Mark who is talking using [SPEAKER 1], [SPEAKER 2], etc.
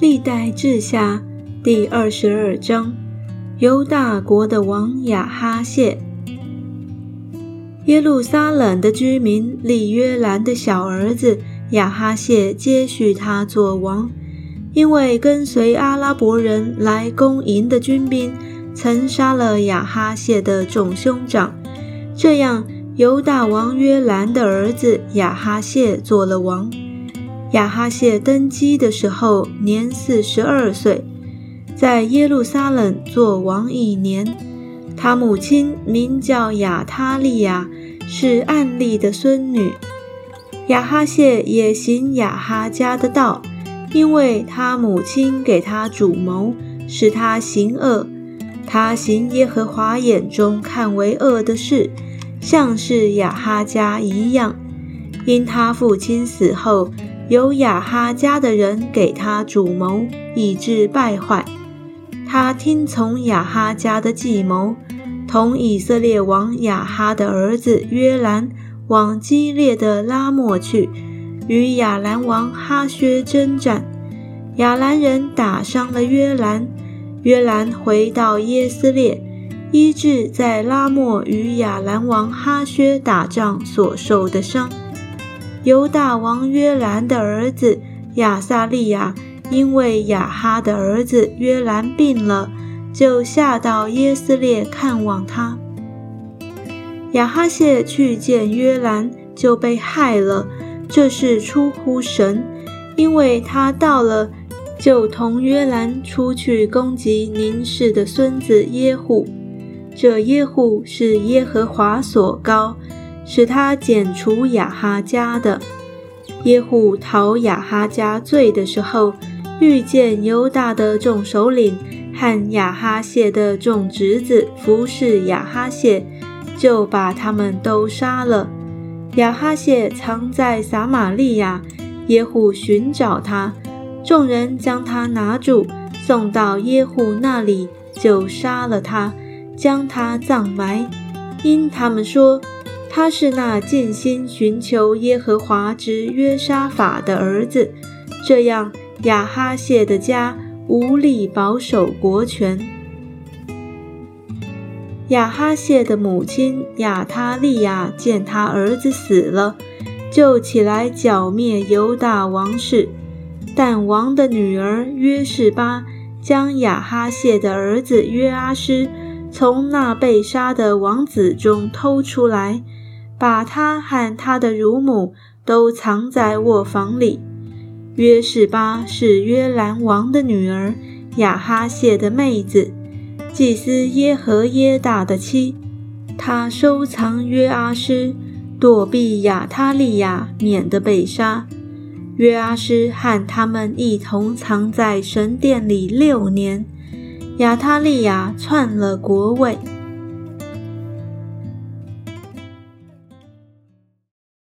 [SPEAKER 1] 历代志下第二十二章，犹大国的王亚哈谢。耶路撒冷的居民利约兰的小儿子亚哈谢接续他做王，因为跟随阿拉伯人来攻营的军兵曾杀了亚哈谢的众兄长，这样犹大王约兰的儿子亚哈谢做了王。亚哈谢登基的时候年四十二岁，在耶路撒冷做王一年。他母亲名叫亚他利亚，是暗利的孙女。亚哈谢也行亚哈家的道，因为他母亲给他主谋，使他行恶。他行耶和华眼中看为恶的事，像是亚哈家一样。因他父亲死后。由亚哈家的人给他主谋，以致败坏。他听从亚哈家的计谋，同以色列王亚哈的儿子约兰往激烈的拉莫去，与亚兰王哈薛征战。亚兰人打伤了约兰，约兰回到耶斯列，医治在拉莫与亚兰王哈薛打仗所受的伤。犹大王约兰的儿子亚撒利亚，因为亚哈的儿子约兰病了，就下到耶斯列看望他。亚哈谢去见约兰，就被害了。这是出乎神，因为他到了，就同约兰出去攻击宁氏的孙子耶户。这耶户是耶和华所高。使他剪除亚哈家的耶户讨亚哈家罪的时候，遇见犹大的众首领和亚哈谢的众侄子服侍亚哈谢，就把他们都杀了。亚哈谢藏在撒玛利亚，耶户寻找他，众人将他拿住，送到耶户那里，就杀了他，将他葬埋，因他们说。他是那尽心寻求耶和华之约沙法的儿子，这样亚哈谢的家无力保守国权。亚哈谢的母亲亚他利亚见他儿子死了，就起来剿灭犹大王室，但王的女儿约示巴将亚哈谢的儿子约阿施从那被杀的王子中偷出来。把他和他的乳母都藏在卧房里。约示巴是约兰王的女儿，亚哈谢的妹子，祭司耶和耶大的妻。他收藏约阿施，躲避亚他利亚，免得被杀。约阿施和他们一同藏在神殿里六年。亚他利亚篡了国位。